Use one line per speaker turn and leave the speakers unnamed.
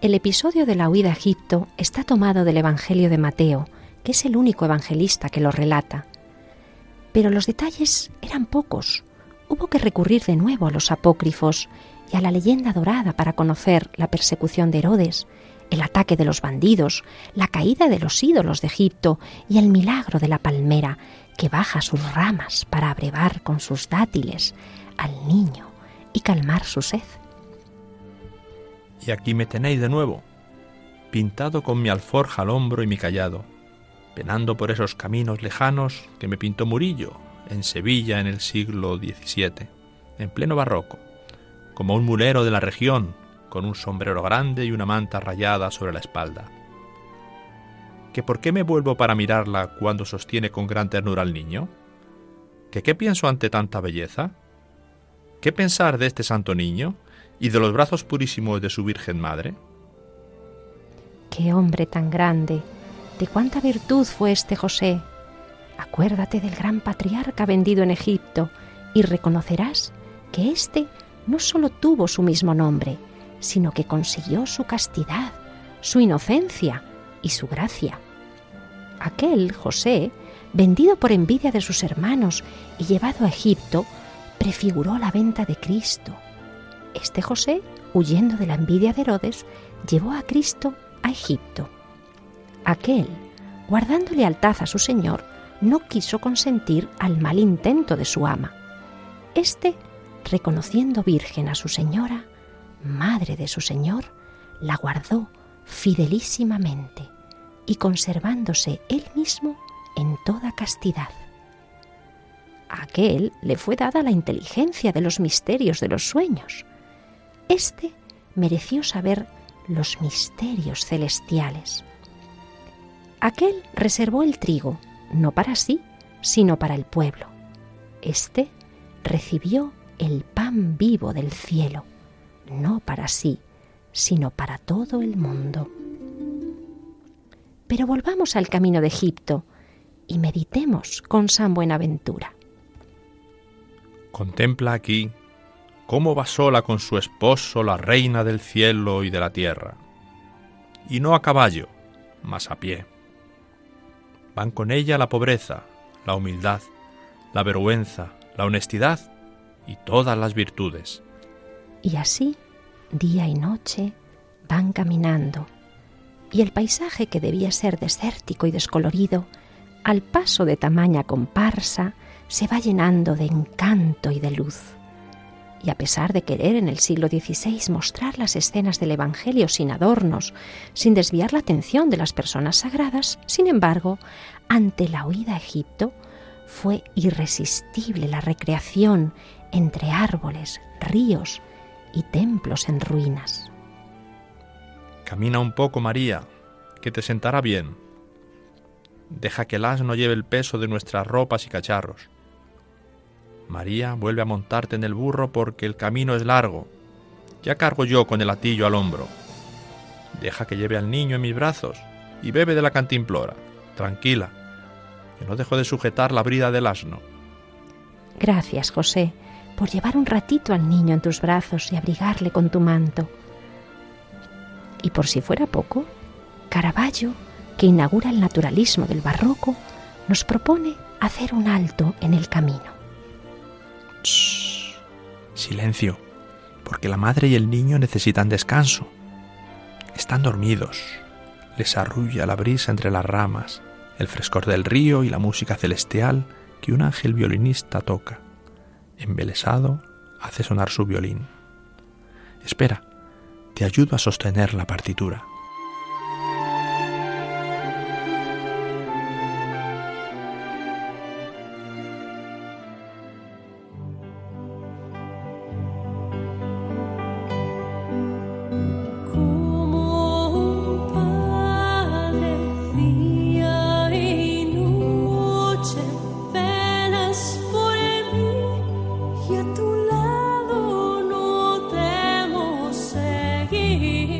El episodio de la huida a Egipto está tomado del Evangelio de Mateo, que es el único evangelista que lo relata. Pero los detalles eran pocos. Hubo que recurrir de nuevo a los apócrifos y a la leyenda dorada para conocer la persecución de Herodes, el ataque de los bandidos, la caída de los ídolos de Egipto y el milagro de la palmera que baja sus ramas para abrevar con sus dátiles al niño y calmar su sed.
Y aquí me tenéis de nuevo, pintado con mi alforja al hombro y mi callado, penando por esos caminos lejanos que me pintó Murillo en Sevilla en el siglo XVII, en pleno barroco, como un mulero de la región, con un sombrero grande y una manta rayada sobre la espalda. ¿Que por qué me vuelvo para mirarla cuando sostiene con gran ternura al niño? ¿Que qué pienso ante tanta belleza? ¿Qué pensar de este santo niño? Y de los brazos purísimos de su Virgen Madre?
Qué hombre tan grande, de cuánta virtud fue este José. Acuérdate del gran patriarca vendido en Egipto y reconocerás que éste no sólo tuvo su mismo nombre, sino que consiguió su castidad, su inocencia y su gracia. Aquel José, vendido por envidia de sus hermanos y llevado a Egipto, prefiguró la venta de Cristo, este José, huyendo de la envidia de Herodes, llevó a Cristo a Egipto. Aquel, guardando lealtad a su Señor, no quiso consentir al mal intento de su ama. Este, reconociendo virgen a su señora, madre de su Señor, la guardó fidelísimamente y conservándose él mismo en toda castidad. A aquel le fue dada la inteligencia de los misterios de los sueños, este mereció saber los misterios celestiales. Aquel reservó el trigo, no para sí, sino para el pueblo. Este recibió el pan vivo del cielo, no para sí, sino para todo el mundo. Pero volvamos al camino de Egipto y meditemos con San Buenaventura.
Contempla aquí cómo va sola con su esposo la reina del cielo y de la tierra. Y no a caballo, mas a pie. Van con ella la pobreza, la humildad, la vergüenza, la honestidad y todas las virtudes.
Y así, día y noche, van caminando, y el paisaje que debía ser desértico y descolorido, al paso de tamaña comparsa, se va llenando de encanto y de luz y a pesar de querer en el siglo XVI mostrar las escenas del Evangelio sin adornos, sin desviar la atención de las personas sagradas, sin embargo, ante la huida a Egipto, fue irresistible la recreación entre árboles, ríos y templos en ruinas.
Camina un poco, María, que te sentará bien. Deja que el asno lleve el peso de nuestras ropas y cacharros María, vuelve a montarte en el burro porque el camino es largo. Ya cargo yo con el atillo al hombro. Deja que lleve al niño en mis brazos y bebe de la cantimplora, tranquila, que no dejo de sujetar la brida del asno.
Gracias, José, por llevar un ratito al niño en tus brazos y abrigarle con tu manto. Y por si fuera poco, Caravaggio, que inaugura el naturalismo del barroco, nos propone hacer un alto en el camino.
Silencio, porque la madre y el niño necesitan descanso. Están dormidos. Les arrulla la brisa entre las ramas, el frescor del río y la música celestial que un ángel violinista toca. Embelesado, hace sonar su violín. Espera, te ayudo a sostener la partitura.